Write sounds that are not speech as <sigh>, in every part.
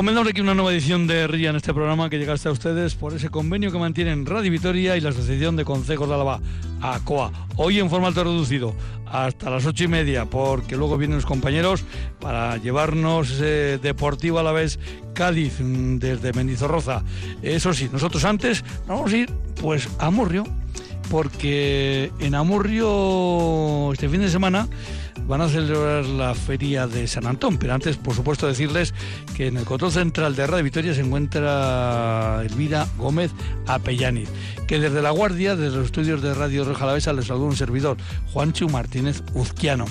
Comentamos aquí una nueva edición de RIA en este programa que llega hasta ustedes por ese convenio que mantienen Radio Vitoria y la Asociación de Consejos de Álava, ACOA. Hoy en formato reducido, hasta las ocho y media, porque luego vienen los compañeros para llevarnos eh, Deportivo a la vez Cádiz mm, desde Mendizorroza. Eso sí, nosotros antes vamos a ir pues a Murrio, porque en Amurrio este fin de semana van a celebrar la feria de San Antón, pero antes, por supuesto, decirles que en el control central de Radio Victoria se encuentra Elvira Gómez Apellaniz, que desde La Guardia, desde los estudios de Radio Roja Alavesa, les saluda un servidor, Juancho Martínez Uzquiano,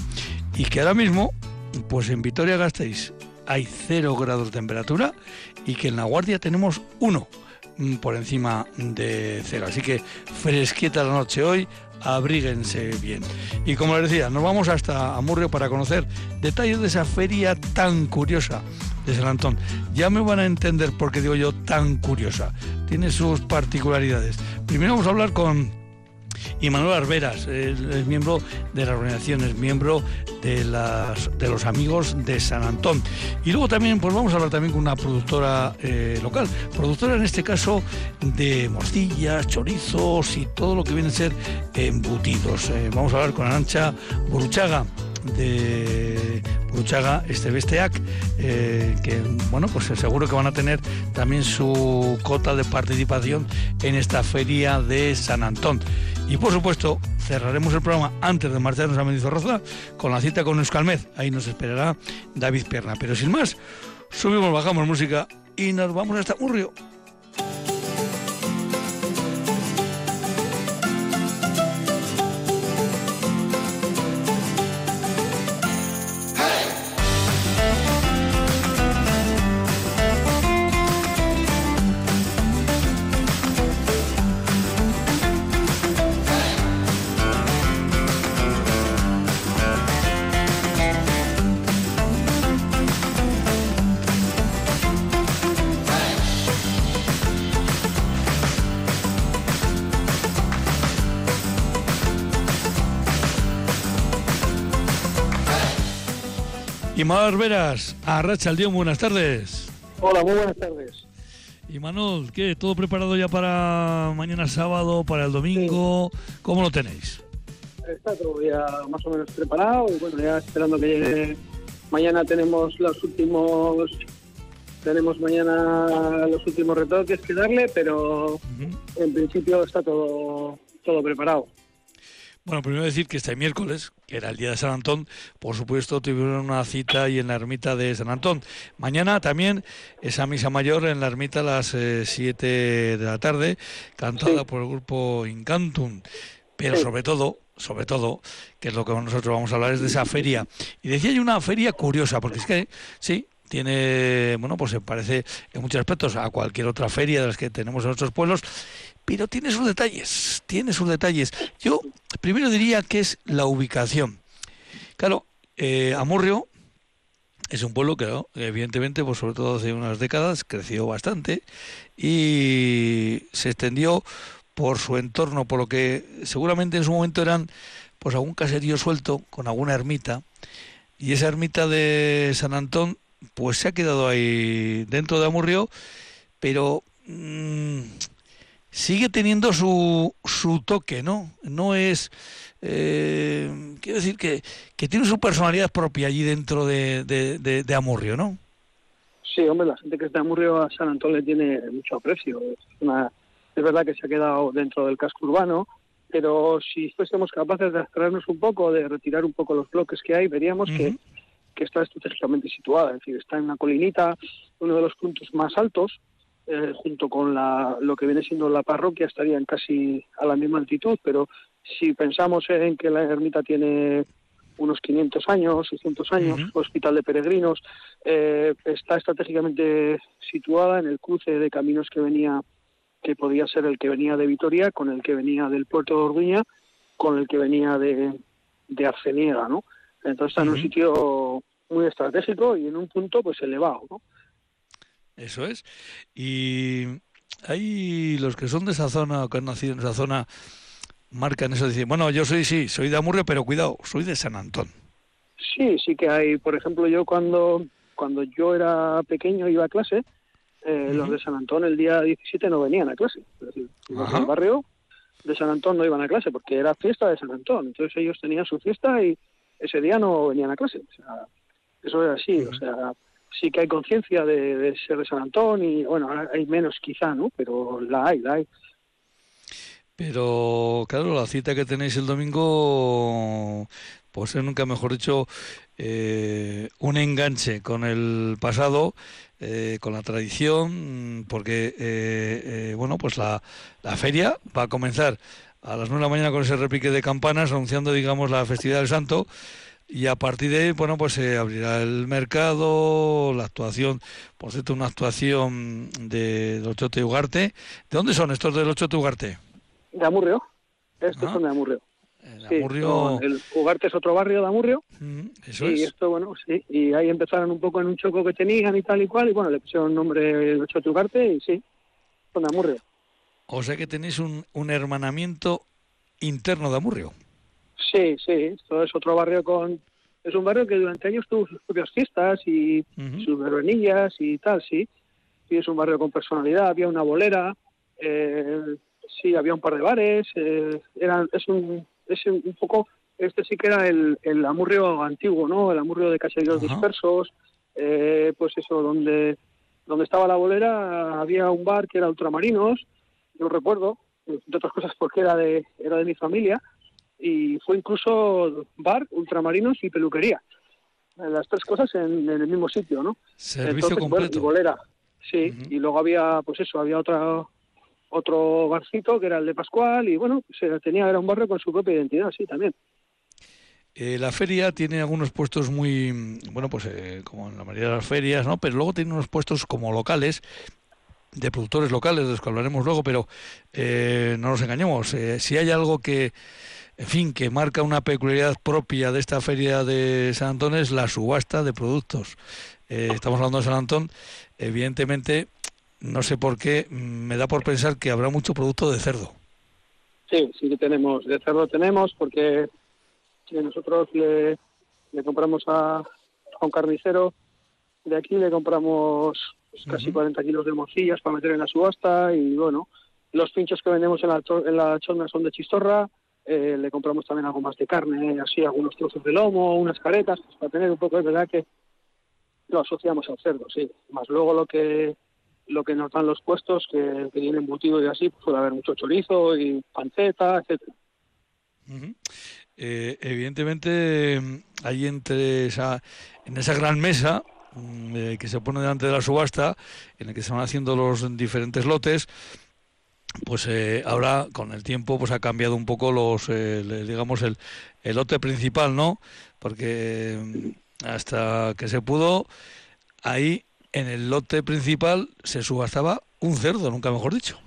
y que ahora mismo, pues en Vitoria-Gasteiz hay cero grados de temperatura y que en La Guardia tenemos uno. mm, por encima de cero. Así que fresquita la noche hoy, abríguense bien. Y como les decía, nos vamos hasta Amurrio para conocer detalles de esa feria tan curiosa de San Antón. Ya me van a entender por qué digo yo tan curiosa. Tiene sus particularidades. Primero vamos a hablar con y Manuel Arberas es, miembro de la organización, es miembro de, las, de los amigos de San Antón. Y luego también, pues vamos a hablar también con una productora eh, local, productora en este caso de mostillas, chorizos y todo lo que viene a ser embutidos. Eh, vamos a hablar con Arancha Buruchaga de Bruchaga, este Besteac, eh, que bueno, pues seguro que van a tener también su cota de participación en esta feria de San Antón. Y por supuesto, cerraremos el programa antes de marcharnos a Mendizorroza con la cita con Euskalmez. Ahí nos esperará David Pierna. Pero sin más, subimos, bajamos música y nos vamos hasta Murrio. Manuel Veras, a Racha Dion, buenas tardes. Hola, muy buenas tardes. Y Manuel, ¿qué? ¿Todo preparado ya para mañana sábado, para el domingo? ¿Cómo lo tenéis? Está todo ya más o menos preparado y bueno, ya esperando que llegue. Mañana tenemos los últimos tenemos mañana los últimos retoques que darle, pero en principio está todo todo preparado. Bueno, primero decir que este miércoles, que era el día de San Antón, por supuesto tuvieron una cita ahí en la ermita de San Antón. Mañana también esa misa mayor en la ermita a las 7 eh, de la tarde, cantada por el grupo Incantum. Pero sobre todo, sobre todo, que es lo que nosotros vamos a hablar, es de esa feria. Y decía yo una feria curiosa, porque es que, sí, tiene, bueno, pues se parece en muchos aspectos a cualquier otra feria de las que tenemos en nuestros pueblos, pero tiene sus detalles, tiene sus detalles. Yo primero diría que es la ubicación. Claro, eh, Amurrio es un pueblo que, evidentemente, pues sobre todo hace unas décadas, creció bastante y se extendió por su entorno, por lo que seguramente en su momento eran pues algún caserío suelto con alguna ermita y esa ermita de San Antón pues se ha quedado ahí dentro de Amurrio, pero mm, sigue teniendo su, su toque, ¿no? No es... Eh, quiero decir que, que, tiene su personalidad propia allí dentro de, de, Amurrio, ¿no? Sí, hombre, la gente que está de Amurrio a San Antonio le tiene mucho aprecio. Es, una, es verdad que se ha quedado dentro del casco urbano, pero si fuésemos capaces de abstraernos un poco, de retirar un poco los bloques que hay, veríamos que, que está estratégicamente situada. Es decir, está en una colinita, uno de los puntos más altos, eh, junto con la, lo que viene siendo la parroquia, estarían casi a la misma altitud, pero si pensamos en que la ermita tiene unos 500 años, 600 años, hospital de peregrinos, eh, está estratégicamente situada en el cruce de caminos que venía, que podía ser el que venía de Vitoria, con el que venía del puerto de Orduña, con el que venía de, de Arceniega, ¿no? Entonces está en un sitio muy estratégico y en un punto pues elevado, ¿no? Eso es. Y hay los que son de esa zona o que han nacido en esa zona marcan eso, dicen, bueno, yo soy, sí, soy de Amurrio, pero cuidado, soy de San Antón. Sí, sí que hay, por ejemplo, yo cuando, cuando yo era pequeño iba a clase, eh, los de San Antón el día 17 no venían a clase. Es decir, los del barrio de San Antón no iban a clase porque era fiesta de San Antón. Entonces ellos tenían su fiesta y ese día no venían a clase. O sea, eso es así. O sea, sí que hay conciencia de, de, ser de San Antón y, bueno, hay menos quizá, ¿no? Pero la hay, la hay. Pero, claro, la cita que tenéis el domingo, pues es nunca mejor dicho, eh, un enganche con el pasado, eh, con la tradición, porque, eh, eh, bueno, pues la, la feria va a comenzar a las 9 de la mañana con ese repique de campanas, anunciando, digamos, la festividad del santo. Y a partir de ahí, bueno, pues se abrirá el mercado, la actuación, por cierto, una actuación de los Ochote Ugarte. ¿De dónde son estos del Ochote Ugarte? De Amurrio. Estos Ah. son de Amurrio. El Sí, Amurrio- son- el Ugarte es otro barrio de Amurrio. Mm, Eso y es. esto, bueno, sí. Y ahí empezaron un poco en un choco que tenían y tal y cual. Y bueno, le pusieron nombre el Ochote Ugarte y sí, son de Amurrio. O sea que tenéis un, un hermanamiento interno de Amurrio. Sí, sí, esto es otro barrio con... Es un barrio que durante años tuvo sus propias fiestas y sus verbenillas y tal, sí. Sí, es un barrio con personalidad, había una bolera, eh, sí, había un par de bares, eh, era, es, un, es un poco... Este sí que era el, el Amurrio antiguo, ¿no? El Amurrio de caseríos dispersos, eh, pues eso, donde, donde estaba la bolera había un bar que era Ultramarinos, yo recuerdo, entre otras cosas porque era de, era de mi familia, y fue incluso bar, ultramarinos y peluquería. Eh, Las tres cosas en, en el mismo sitio, ¿no? Servicio Entonces, bueno, completo. y bolera, sí. Y luego había, pues eso, había otra otro barcito que era el de Pascual y bueno, se tenía era un barrio con su propia identidad, sí, también. Eh, la feria tiene algunos puestos muy, bueno, pues eh, como en la mayoría de las ferias, ¿no? Pero luego tiene unos puestos como locales, de productores locales, de los que hablaremos luego, pero eh, no nos engañemos. eh, si hay algo que, en fin, que marca una peculiaridad propia de esta feria de San Antón es la subasta de productos. Eh, estamos hablando de San Antón, evidentemente, no sé por qué, mm, me da por pensar que habrá mucho producto de cerdo. Sí, sí que tenemos, de cerdo tenemos porque sí, nosotros le, le compramos a, a un carnicero de aquí, le compramos pues, casi Ujú. 40 kilos de morcillas para meter en la subasta y bueno, los pinchos que vendemos en la, en la chona son de chistorra, eh, le compramos también algo más de carne, así algunos trozos de lomo, unas caretas, pues, para tener un poco, es verdad que lo asociamos al cerdo, sí, más luego lo que lo que nos dan los puestos, que, que viene embutido y así, pues puede haber mucho chorizo y panceta, etcétera. Eh, evidentemente, mm, ahí entre esa, en esa gran mesa mm, eh, que se pone delante de la subasta, en la que se van haciendo los diferentes lotes, pues eh, ahora con el tiempo pues ha cambiado un poco los, eh, le- digamos el, el lote principal, ¿no? Porque mm, hasta que se pudo, ahí en el lote principal se subastaba un cerdo, nunca mejor dicho.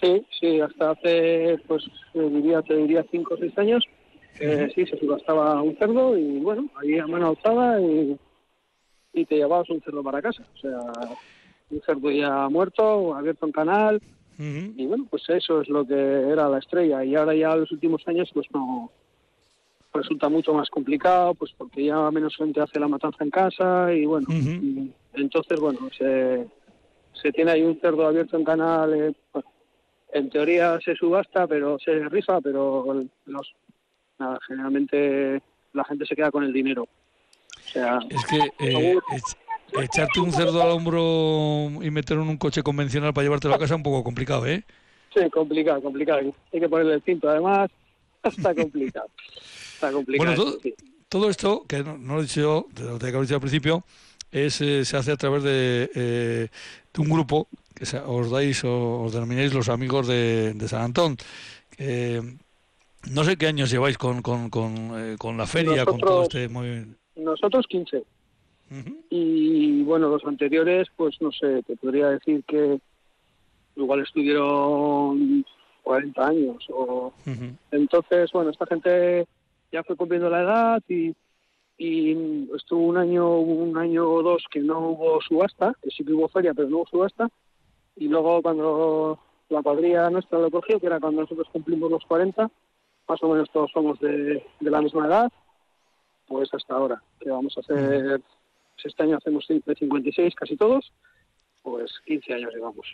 Sí, sí, hasta hace, pues, diría, te diría cinco o seis años, eh, sí, se subastaba un cerdo y, bueno, ahí a mano alzada y, y te llevabas un cerdo para casa. O sea, un cerdo ya muerto, abierto en canal, Y bueno, pues eso es lo que era la estrella. Y ahora ya en los últimos años, pues no, resulta mucho más complicado, pues porque ya menos gente hace la matanza en casa y bueno, y entonces bueno, se, se tiene ahí un cerdo abierto en canal, eh, bueno, en teoría se subasta, pero se rifa, pero los, nada, generalmente la gente se queda con el dinero. O sea, Es que eh, echarte un cerdo al hombro y meterlo en un coche convencional para llevártelo a casa es un poco complicado, ¿eh? sí, complicado, complicado. Hay que ponerle el cinto además, <laughs> está complicado. Está complicado. Bueno, todo- sí. Todo esto, que no, no lo he dicho yo, te lo tenía que haber dicho al principio, es, eh, se hace a través de, eh, de un grupo que se- os dais o os denomináis los amigos de, de San Antón. Eh, no sé qué años lleváis con, con, con, eh, con la feria, con todo Nosotros- este movimiento. Nosotros 15. Y bueno, los anteriores, pues no sé, te podría decir que igual estuvieron 40 años. o. Entonces, bueno, esta gente ya fue cumpliendo la edad y, y estuvo un año, un año o dos que no hubo subasta, que sí que hubo feria, pero no hubo subasta. Y luego cuando la cuadrilla nuestra lo cogió, que era cuando nosotros cumplimos los 40, más o menos todos somos de, de la misma edad, pues hasta ahora, que vamos a hacer pues este año hacemos de 56 casi todos, pues 15 años llevamos.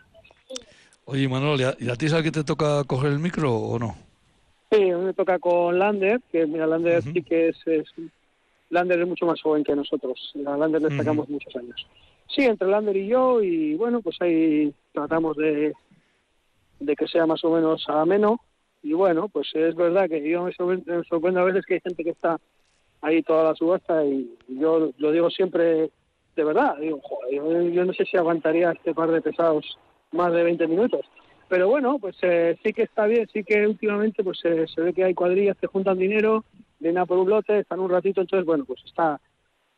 Oye, Manuel, ¿y a ti es que te toca coger el micro o no? Sí, a mí me toca con Lander, que mira, Lander sí que es, Lander es mucho más joven que nosotros. A Lander le sacamos muchos años. Sí, entre Lander y yo, y bueno, pues ahí tratamos de, de que sea más o menos ameno. Y bueno, pues es verdad que yo me sorprende a veces que hay gente que está ahí toda la subasta y yo lo digo siempre de verdad. Digo, joder, yo, no sé si aguantaría este par de pesados más de 20 minutos. Pero bueno, pues eh, sí que está bien, sí que últimamente pues eh, se ve que hay cuadrillas que juntan dinero, vienen a por un lote, están un ratito, entonces bueno, pues está,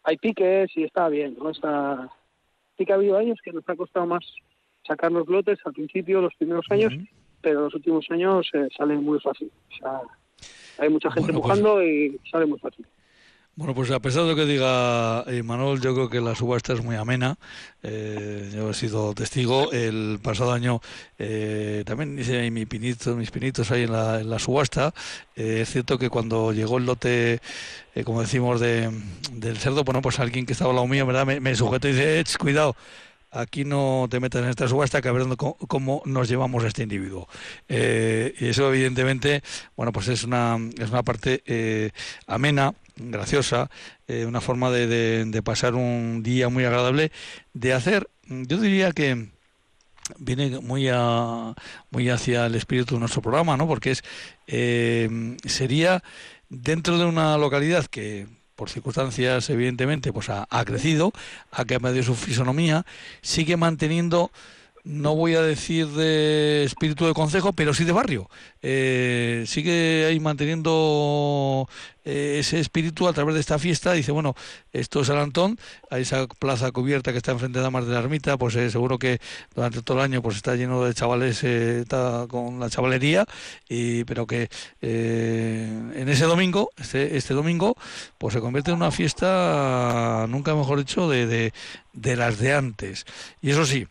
hay piques y está bien, ¿no? Está, sí que ha habido años que nos ha costado más sacar los lotes al principio, los primeros años, pero los últimos años eh, salen muy fácil. O sea, hay mucha gente pues empujando y sale muy fácil. Bueno, pues a pesar de lo que diga eh, Manuel, yo creo que la subasta es muy amena. Eh, yo he sido testigo. El pasado año eh, también hice mi pinito, mis pinitos ahí en la, subasta. es cierto que cuando llegó el lote, como decimos, de, del cerdo, bueno, pues alguien que estaba al lado mío, ¿verdad? Me, me sujetó y dice, cuidado aquí no te metas en esta subasta que a ver cómo nos llevamos a este individuo. Y eso evidentemente, bueno, pues es una, es una parte amena, graciosa, eh, una forma de, pasar un día muy agradable, de hacer, yo diría que viene muy a, muy hacia el espíritu de nuestro programa, ¿no? Porque es sería dentro de una localidad que por circunstancias evidentemente pues ha, crecido, ha cambiado su fisonomía, sigue manteniendo no voy a decir de espíritu de consejo, pero sí de barrio. Eh, sigue ahí manteniendo eh, ese espíritu a través de esta fiesta. Dice, bueno, esto es Alantón, a esa plaza cubierta que está enfrente de Damas de la Ermita, pues eh, seguro que durante todo el año pues está lleno de chavales, está con la chavalería, y, pero que en ese domingo, este, este domingo, pues se convierte en una fiesta, nunca mejor dicho, de, de, de las de antes. Y eso sí,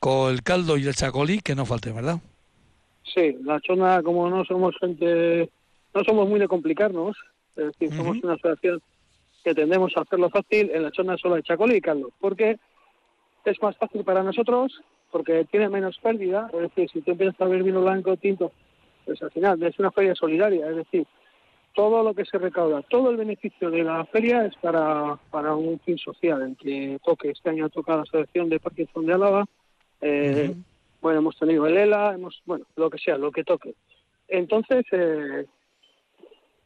con el caldo y el chacolí, que no falte, ¿verdad? Sí, la chona, como no somos gente, no somos muy de complicarnos, es decir, somos una asociación que tendemos a hacerlo fácil, en la chona solo hay chacolí y caldo, porque es más fácil para nosotros, porque tiene menos pérdida, es decir, si tú empiezas a ver vino blanco, tinto, pues al final es una feria solidaria, es decir, todo lo que se recauda, todo el beneficio de la feria es para, para un fin social, en que toque, este año toca la Asociación de Parkinson de Álava, eh, bueno, hemos tenido el ELA, hemos, bueno, lo que sea, lo que toque. Entonces, eh,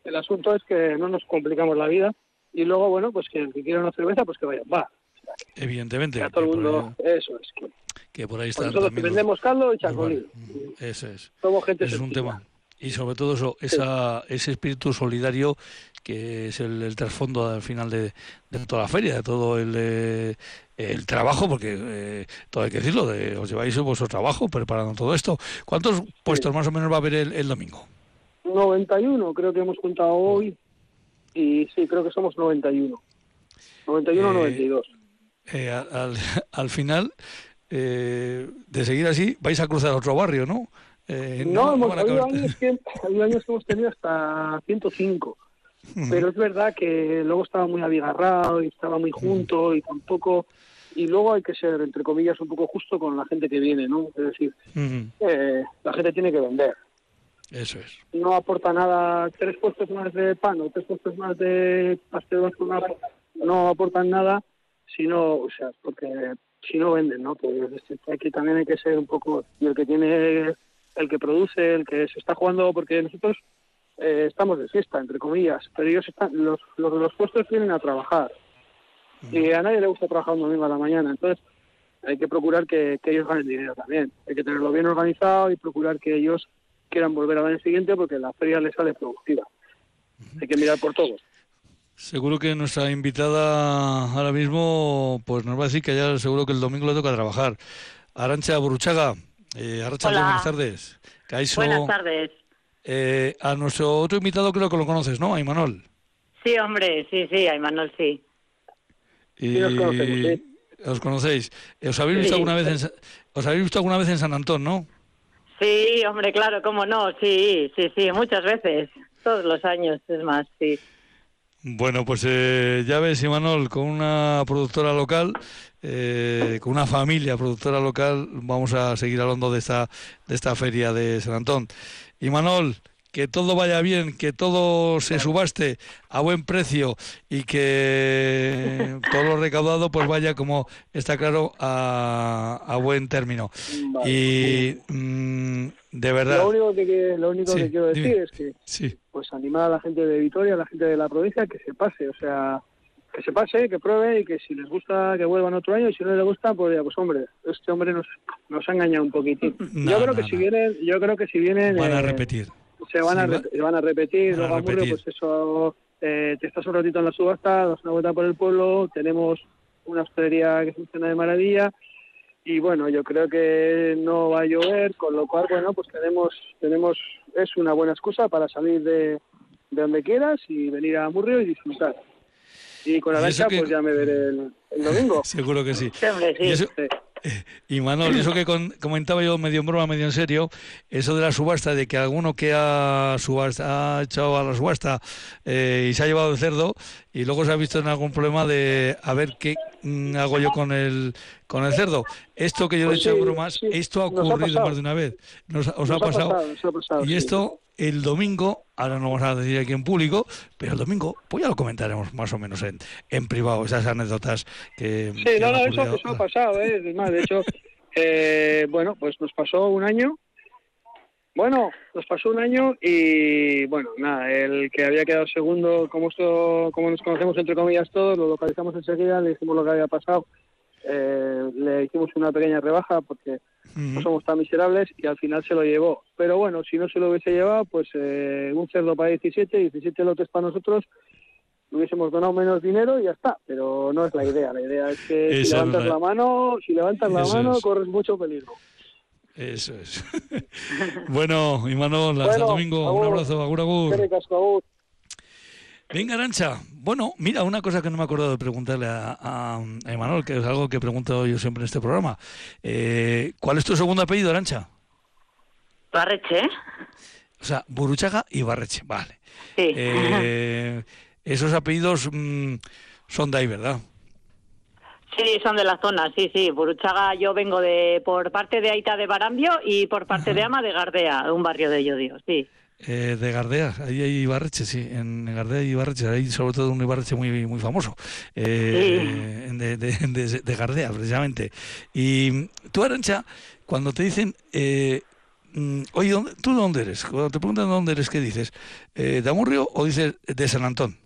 el asunto es que no nos complicamos la vida y luego, bueno, pues que el que quiera una cerveza, pues que vaya, va. Evidentemente. Que todo el mundo, eso es. Que, por ahí está. Nosotros vendemos caldo y chacolí. Eso es. Somos gente es un tema. Y sobre todo eso, esa, ese espíritu solidario que es el, trasfondo al final de, toda la feria, de todo el, eh, el trabajo, porque eh, todo hay que decirlo, de, os lleváis vuestro trabajo preparando todo esto. ¿Cuántos puestos más o menos va a haber el, domingo? 91, creo que hemos contado hoy, y sí, creo que somos 91. 91 92. Eh, al, <laughs> al, final, de seguir así, vais a cruzar otro barrio, ¿no? No, hemos, habido años que, años que hemos tenido hasta 105 pero es verdad que luego estaba muy abigarrado y estaba muy junto y tampoco y luego hay que ser entre comillas un poco justo con la gente que viene no es decir eh, la gente tiene que vender. Eso es. No aporta nada tres puestos más de pan o tres puestos más de pastel no aportan nada sino o sea porque si no venden no pues aquí también hay que ser un poco el que tiene el que produce el que se está jugando porque nosotros eh, estamos de fiesta, entre comillas, pero ellos están, los, los de los puestos vienen a trabajar. Y a nadie le gusta trabajar un domingo a la mañana, entonces hay que procurar que, ellos ganen dinero también. Hay que tenerlo bien organizado y procurar que ellos quieran volver al año siguiente porque la feria les sale productiva. Hay que mirar por todos. Seguro que nuestra invitada ahora mismo pues nos va a decir que ya seguro que el domingo le toca trabajar. Arancha Buruchaga, eh, buenas tardes. Buenas tardes. Eh, a nuestro otro invitado creo que lo conoces, ¿no? A Imanol. Sí, hombre, sí, sí, a Imanol sí. Y... ¿Os conocéis? ¿Os habéis visto alguna vez en os habéis visto alguna vez en San Antón, no? Sí, hombre, claro, cómo no, sí, sí, sí, muchas veces, todos los años, es más, sí. Bueno, pues eh, ya ves, Imanol, con una productora local, eh, con una familia productora local, vamos a seguir hablando de esta, de esta feria de San Antón. Imanol, que todo vaya bien, que todo se subaste a buen precio y que todo lo recaudado pues vaya como está claro a, buen término. Y mm, de verdad. Lo único que, lo único que quiero decir es que pues animar a la gente de Vitoria, a la gente de la provincia que se pase, o sea, que se pase, que pruebe y que si les gusta que vuelvan otro año y si no les gusta pues ya pues hombre, este hombre nos, nos ha engañado un poquitín. <laughs> yo creo que si vienen, yo creo que si vienen van a eh, repetir se van, a, van a repetir, luego pues eso, eh, te estás un ratito en la subasta, das una vuelta por el pueblo, tenemos una hostelería que funciona de maravilla y bueno, yo creo que no va a llover, con lo cual, bueno, pues tenemos, tenemos, es una buena excusa para salir de, de donde quieras y venir a Murrio y disfrutar. Y con Arancha, pues ya me veré el, domingo. <laughs> Seguro que sí. Y <laughs> Manuel, eso que comentaba yo medio en broma, medio en serio, eso de la subasta, de que alguno que ha, subasta, ha echado a la subasta eh, y se ha llevado el cerdo y luego se ha visto en algún problema de a ver qué mm, hago yo con el con el cerdo. Esto que yo le he hecho bromas, esto ha ocurrido más de una vez. Nos, os ha, pasado. y esto el domingo, ahora no vamos a decir aquí en público, pero el domingo, pues ya lo comentaremos más o menos en, en privado, esas anécdotas que... Sí, no, no, eso, eso, ha pasado, ¿eh? Es más, de hecho, <laughs> eh, bueno, pues nos pasó un año, bueno, nos pasó un año y, bueno, nada, el que había quedado segundo, como, esto, como nos conocemos entre comillas todos, lo localizamos enseguida, le dijimos lo que había pasado eh, le hicimos una pequeña rebaja porque no somos tan miserables y al final se lo llevó. Pero bueno, si no se lo hubiese llevado, pues eh, un cerdo para 17, 17 lotes para nosotros, hubiésemos donado menos dinero y ya está. Pero no es la idea. La idea es que si levantas la mano, si levantas la mano, corres mucho peligro. Eso es. <laughs> bueno, Imanol, hasta el domingo. un abrazo, agur, agur. Venga, Arancha. Bueno, mira, una cosa que no me he acordado de preguntarle a, a, Emanuel, que es algo que pregunto yo siempre en este programa. Eh, ¿Cuál es tu segundo apellido, Arancha? Barreche. O sea, Buruchaga y Barreche, vale. Sí. Eh, esos apellidos mm, son de ahí, ¿verdad? Sí, son de la zona, sí, sí. Buruchaga yo vengo de por parte de Aita de Barambio y por parte de Ama de Gardea, un barrio de Llodio, sí. Eh, de Gardea, ahí hay Ibarreche, sí, en Gardea hay Ibarreche, hay sobre todo un Ibarreche muy, muy famoso, eh, de, de, Gardea, precisamente. Y tú, Arancha, cuando te dicen, eh, mm, oye, ¿tú de dónde eres? Cuando te preguntan de dónde eres, ¿qué dices? ¿De Amurrio o dices de San Antón?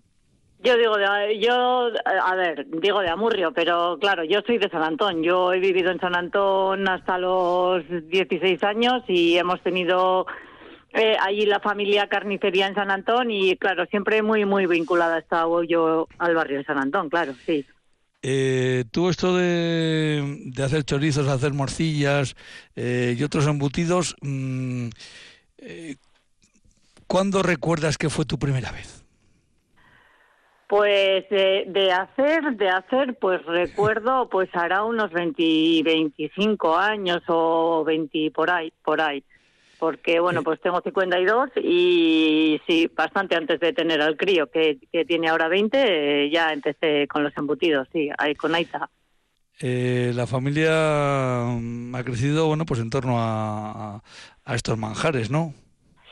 Yo digo, de, yo, a ver, digo de Amurrio, pero claro, yo soy de San Antón. Yo he vivido en San Antón hasta los 16 años y hemos tenido eh, allí la familia carnicería en San Antón y claro, siempre muy, muy vinculada estaba yo al barrio de San Antón, claro, sí. Eh, tú esto de, de, hacer chorizos, hacer morcillas eh, y otros embutidos, mm, eh, ¿cuándo recuerdas que fue tu primera vez? Pues de, de, hacer, de hacer, pues recuerdo, pues hará unos 20, 25 años o 20 por ahí, por ahí porque bueno, pues tengo 52 y sí, bastante antes de tener al crío, que, tiene ahora 20, eh, ya empecé con los embutidos, sí, ahí con Aita. Eh, la familia mm, ha crecido, bueno, pues en torno a, a, estos manjares, ¿no?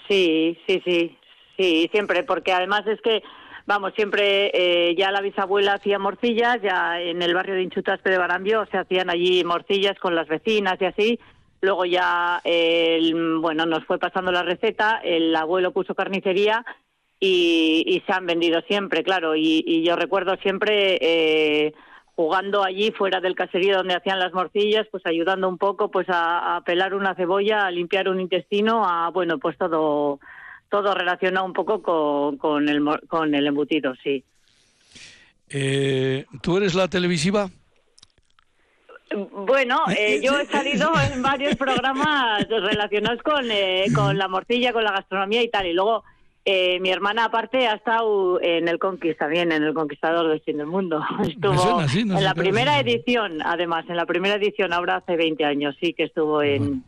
Sí, sí, sí, sí, siempre, porque además es que, vamos, siempre eh, ya la bisabuela hacía morcillas, ya en el barrio de Inchutaspe de Barambio se hacían allí morcillas con las vecinas y así, Luego ya, bueno, nos fue pasando la receta, el abuelo puso carnicería y, se han vendido siempre, claro. Y, yo recuerdo siempre eh, jugando allí fuera del caserío donde hacían las morcillas, pues ayudando un poco, pues a, pelar una cebolla, a limpiar un intestino, a bueno, pues todo todo relacionado un poco con, con el con el embutido, sí. Eh, ¿Tú eres la televisiva? Bueno, <laughs> eh, yo he salido en varios programas relacionados con, eh, con la morcilla, con la gastronomía y tal. Y luego eh, mi hermana aparte ha estado en el Conquist también, en el Conquistador del Fin del Mundo. <laughs> Estuvo en la primera edición, además, en la primera edición, ahora hace 20 años, sí que estuvo en,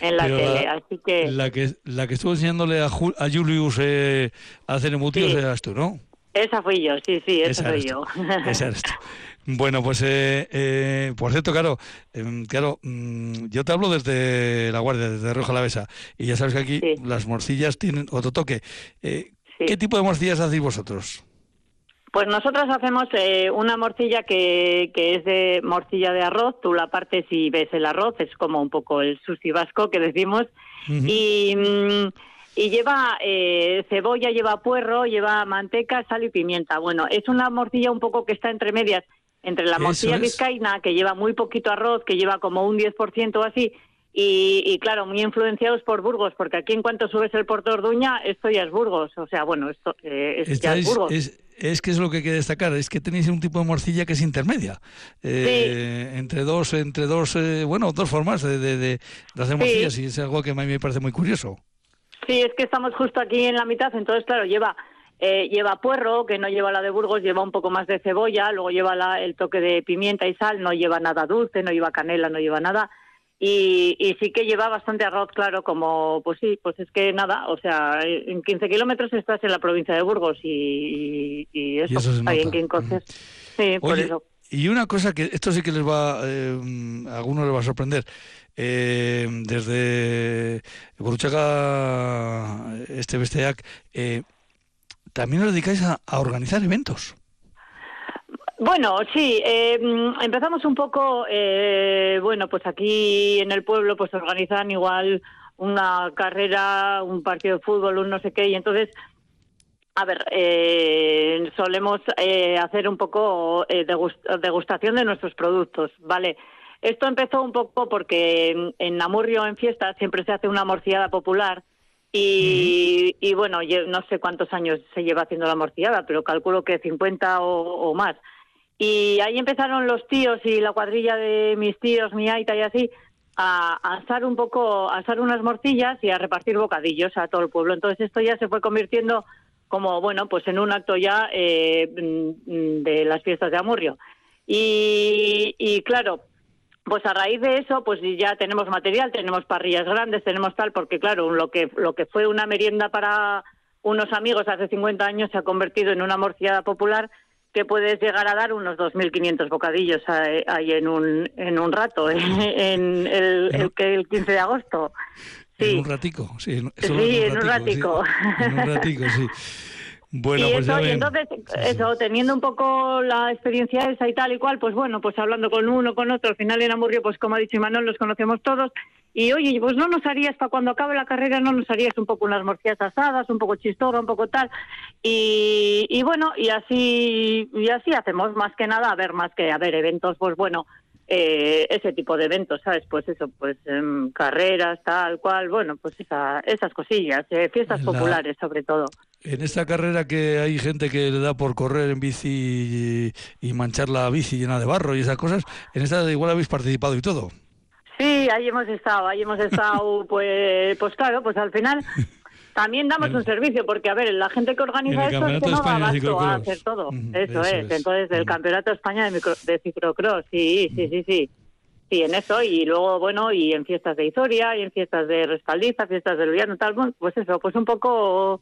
en la tele. así que... La que la que estuvo enseñándole a, a Julius a hacer embutidos eras tú, ¿no? Esa fui yo, sí, sí, esa, soy yo. Esa eres tú. <laughs> Bueno, pues eh, eh, por cierto, claro, em, claro, mm, yo te hablo desde La Guardia, desde Roja la Besa, y ya sabes que aquí las morcillas tienen otro toque. Eh, ¿Qué tipo de morcillas hacéis vosotros? Pues nosotros hacemos una morcilla que, que, es de morcilla de arroz, tú la partes y ves el arroz, es como un poco el sushi vasco que decimos, y... Mm, y lleva cebolla, lleva puerro, lleva manteca, sal y pimienta. Bueno, es una morcilla un poco que está entre medias entre la morcilla vizcaína, que lleva muy poquito arroz, que lleva como un 10% o así, y, claro, muy influenciados por Burgos, porque aquí en cuanto subes el Puerto Orduña, esto ya es Burgos, o sea, bueno, esto eh, es, ya es Burgos. Es, que es lo que hay que destacar, es que tenéis un tipo de morcilla que es intermedia, eh, entre dos, entre dos, eh, bueno, dos formas de, de, hacer morcillas, y es algo que a mí me parece muy curioso. Sí, es que estamos justo aquí en la mitad, entonces, claro, lleva eh, lleva puerro, que no lleva la de Burgos, lleva un poco más de cebolla, luego lleva la, el toque de pimienta y sal, no lleva nada dulce, no lleva canela, no lleva nada. Y, y, sí que lleva bastante arroz, claro, como, pues sí, pues es que nada, o sea, en 15 kilómetros estás en la provincia de Burgos y, y, eso, hay en Quincoces. Sí, por eso. Y una cosa que esto sí que les va, eh, a algunos les va a sorprender. Eh, desde Boruchaga, este Besteac, eh, también os dedicáis a, organizar eventos. Bueno, sí, eh, empezamos un poco, eh, bueno, pues aquí en el pueblo pues organizan igual una carrera, un partido de fútbol, un no sé qué, y entonces, a ver, eh, solemos hacer un poco degustación de nuestros productos, ¿vale? Esto empezó un poco porque en Namurrio, en fiestas, siempre se hace una morciada popular, y, y, bueno, yo no sé cuántos años se lleva haciendo la morcillada, pero calculo que 50 o, más. Y ahí empezaron los tíos y la cuadrilla de mis tíos, mi aita y así, a, asar un poco, a asar unas morcillas y a repartir bocadillos a todo el pueblo. Entonces esto ya se fue convirtiendo como, bueno, pues en un acto ya eh, mm, de las fiestas de Amurrio. Y, y claro, pues a raíz de eso, pues ya tenemos material, tenemos parrillas grandes, tenemos tal, porque claro, lo que, lo que fue una merienda para unos amigos hace 50 años se ha convertido en una morciada popular que puedes llegar a dar unos 2.500 bocadillos ahí en un, en un rato, <laughs> en el, el, el 15 de agosto. Sí. En un ratico, sí. Sí, en un ratico. En un ratico, sí. <laughs> Bueno, y pues eso, y entonces, eso, teniendo un poco la experiencia esa y tal y cual, pues bueno, pues hablando con uno, con otro, al final en Amurrio, pues como ha dicho Imanol, los conocemos todos. Y oye, pues no nos harías, para cuando acabe la carrera, no nos harías un poco unas morcillas asadas, un poco chistorra, un poco tal. Y, y bueno, y así, y así hacemos más que nada, a ver, más que, a ver, eventos, pues bueno, eh, ese tipo de eventos, ¿sabes? Pues eso, pues carreras, tal cual, bueno, pues esa, esas cosillas, eh, fiestas populares sobre todo. En esta carrera que hay gente que le da por correr en bici y, manchar la bici llena de barro y esas cosas, en esta igual habéis participado y todo. Sí, ahí hemos estado, ahí hemos estado, <laughs> pues, pues claro, pues al final <laughs> también damos un servicio, porque a ver, la gente que organiza esto es que no va a hacer todo. eso, es. Entonces, el Campeonato de España de, micro, de ciclocross, sí, sí, sí, sí. Sí, en eso, y luego, bueno, y en fiestas de Izoria, y en fiestas de Respaldiza, fiestas del Villano, tal, pues eso, pues un poco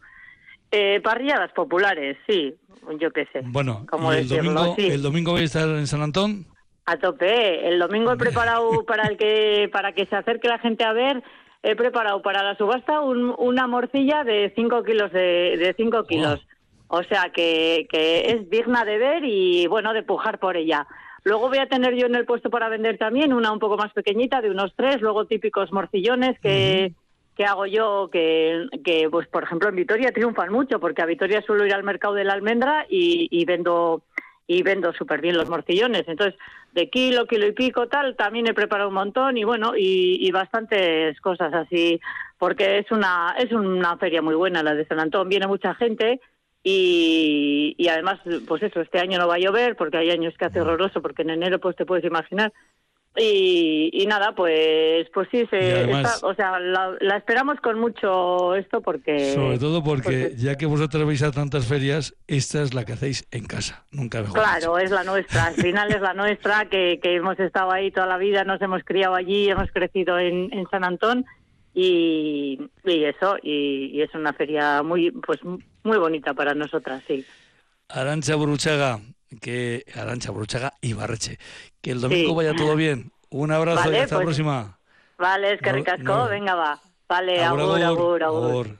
eh, parrilladas populares, sí, yo qué sé. Bueno, el, domingo, ¿el domingo voy a estar en San Antón? A tope, el domingo he preparado para el que para que se acerque la gente a ver he preparado para la subasta una morcilla de 5 kilos de 5 kilos. O sea que, que es digna de ver y bueno, de pujar por ella. Luego voy a tener yo en el puesto para vender también una un poco más pequeñita, de unos tres, luego típicos morcillones que, que hago yo, que, que, pues por ejemplo en Vitoria triunfan mucho, porque a Vitoria suelo ir al mercado de la almendra y, y vendo y vendo súper bien los morcillones. Entonces, de kilo, kilo y pico, tal, también he preparado un montón y bueno, y, bastantes cosas así, porque es una, es una feria muy buena la de San Antón, viene mucha gente y, y además, pues eso, este año no va a llover porque hay años que hace horroroso, porque en enero, pues te puedes imaginar, y, nada, pues pues sí, se, o sea, la, esperamos con mucho esto porque... Sobre todo porque, ya que vosotros veis a tantas ferias, esta es la que hacéis en casa, nunca mejor Claro, es la nuestra, al final es la nuestra, que, que hemos estado ahí toda la vida, nos hemos criado allí, hemos crecido en, en San Antón y, y eso, y, y, es una feria muy pues muy bonita para nosotras, sí. Arancha Bruchaga, que Arancha Bruchaga y Barreche. Que el domingo vaya todo bien. Un abrazo y hasta la pues, próxima. Vale, es que ricasco, venga va. Vale, agur, agur, agur.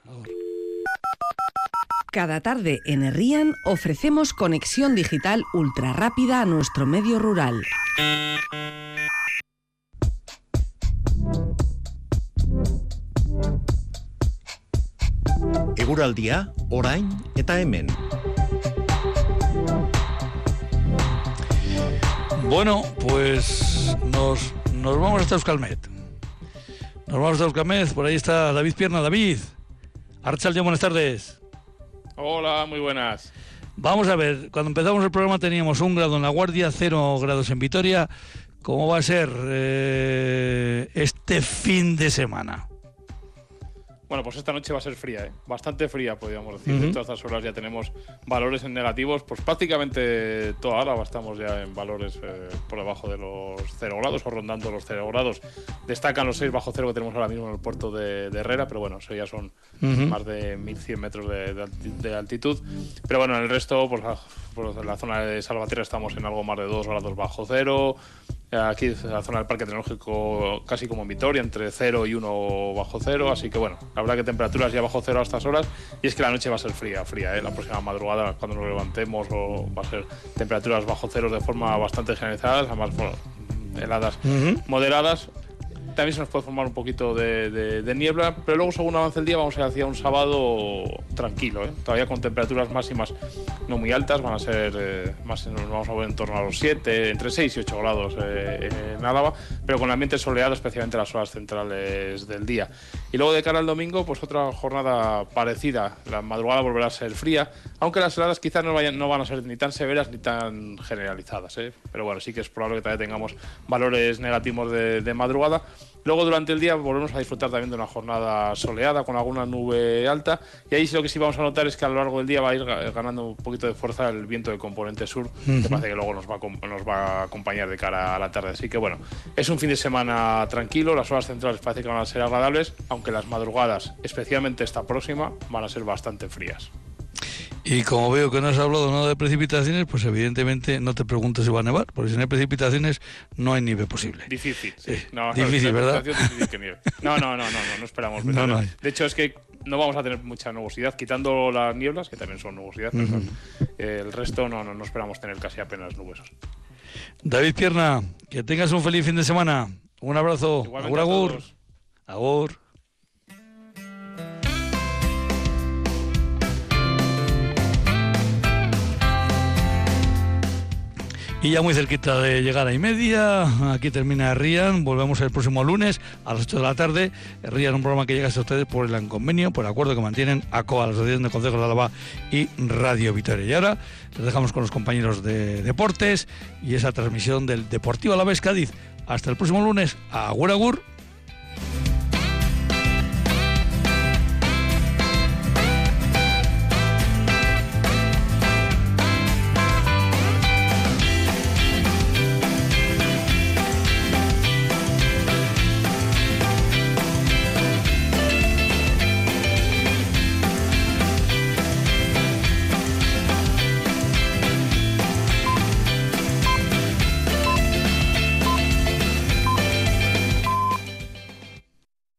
Cada tarde en Herrian ofrecemos conexión digital ultra rápida a nuestro medio rural. Eguraldia, orain eta hemen. Bueno, pues nos, nos vamos hasta Euskalmet. Nos vamos a Euskalmet, por ahí está David Pierna. David, Archalde, buenas tardes. Hola, muy buenas. Vamos a ver, cuando empezamos el programa teníamos un grado en La Guardia, cero grados en Vitoria. ¿Cómo va a ser eh, este fin de semana? Bueno, pues esta noche va a ser fría, ¿eh? bastante fría, podríamos decir. En todas estas horas ya tenemos valores en negativos, pues prácticamente toda hora estamos ya en valores eh, por debajo de los 0 grados o rondando los 0 grados. Destacan los 6 bajo cero que tenemos ahora mismo en el puerto de, Herrera, pero bueno, eso ya son más de 1100 metros de, altitud. Pero bueno, en el resto, pues, por la zona de Salvatierra estamos en algo más de 2 grados bajo cero. Aquí en la zona del Parque Tecnológico, casi como en Vitoria, entre 0 y 1 bajo cero. Así que bueno, la verdad que temperaturas ya bajo cero a estas horas. Y es que la noche va a ser fría, fría. ¿eh? La próxima madrugada, cuando nos levantemos, o va a ser temperaturas bajo cero de forma bastante generalizadas, además heladas moderadas también se nos puede formar un poquito de, niebla, pero luego según avance el día vamos a ir hacia un sábado tranquilo, ¿eh? todavía con temperaturas máximas no muy altas, van a ser, eh, más, nos vamos a ver en torno a los 7, entre 6 y 8 grados eh, en Álava, pero con ambiente soleado, especialmente en las horas centrales del día. Y luego de cara al domingo, pues otra jornada parecida, la madrugada volverá a ser fría, aunque las heladas quizás no, vayan, no van a ser ni tan severas ni tan generalizadas, pero bueno, sí que es probable que todavía tengamos valores negativos de madrugada. Luego durante el día volvemos a disfrutar también de una jornada soleada con alguna nube alta y ahí lo que sí vamos a notar es que a lo largo del día va a ir ganando un poquito de fuerza el viento de componente sur, que parece que luego nos va, a, nos va a acompañar de cara a la tarde. Así que bueno, es un fin de semana tranquilo, las horas centrales parece que van a ser agradables, aunque las madrugadas, especialmente esta próxima, van a ser bastante frías. Y como veo que no has hablado nada de precipitaciones, pues evidentemente no te preguntes si va a nevar, porque si no hay precipitaciones no hay nieve posible. Difícil, sí. difícil, ¿verdad? No, no, no, no, no, esperamos. de hecho, es que no vamos a tener mucha nubosidad, quitando las nieblas, que también son nubosidad, el resto no, no, no esperamos tener casi apenas nubes. David Pierna, que tengas un feliz fin de semana. Un abrazo. Agur, agur. Agur. Y ya muy cerquita de llegar y media, aquí termina Rian, volvemos el próximo lunes a las 8 de la tarde. Rian, un programa que llega a ustedes por el convenio, por el acuerdo que mantienen ACOA, la Asociación de Consejos de Álava y Radio Vitoria. Y ahora les dejamos con los compañeros de deportes y esa transmisión del Deportivo Alavés Cádiz. Hasta el próximo lunes, agur agur.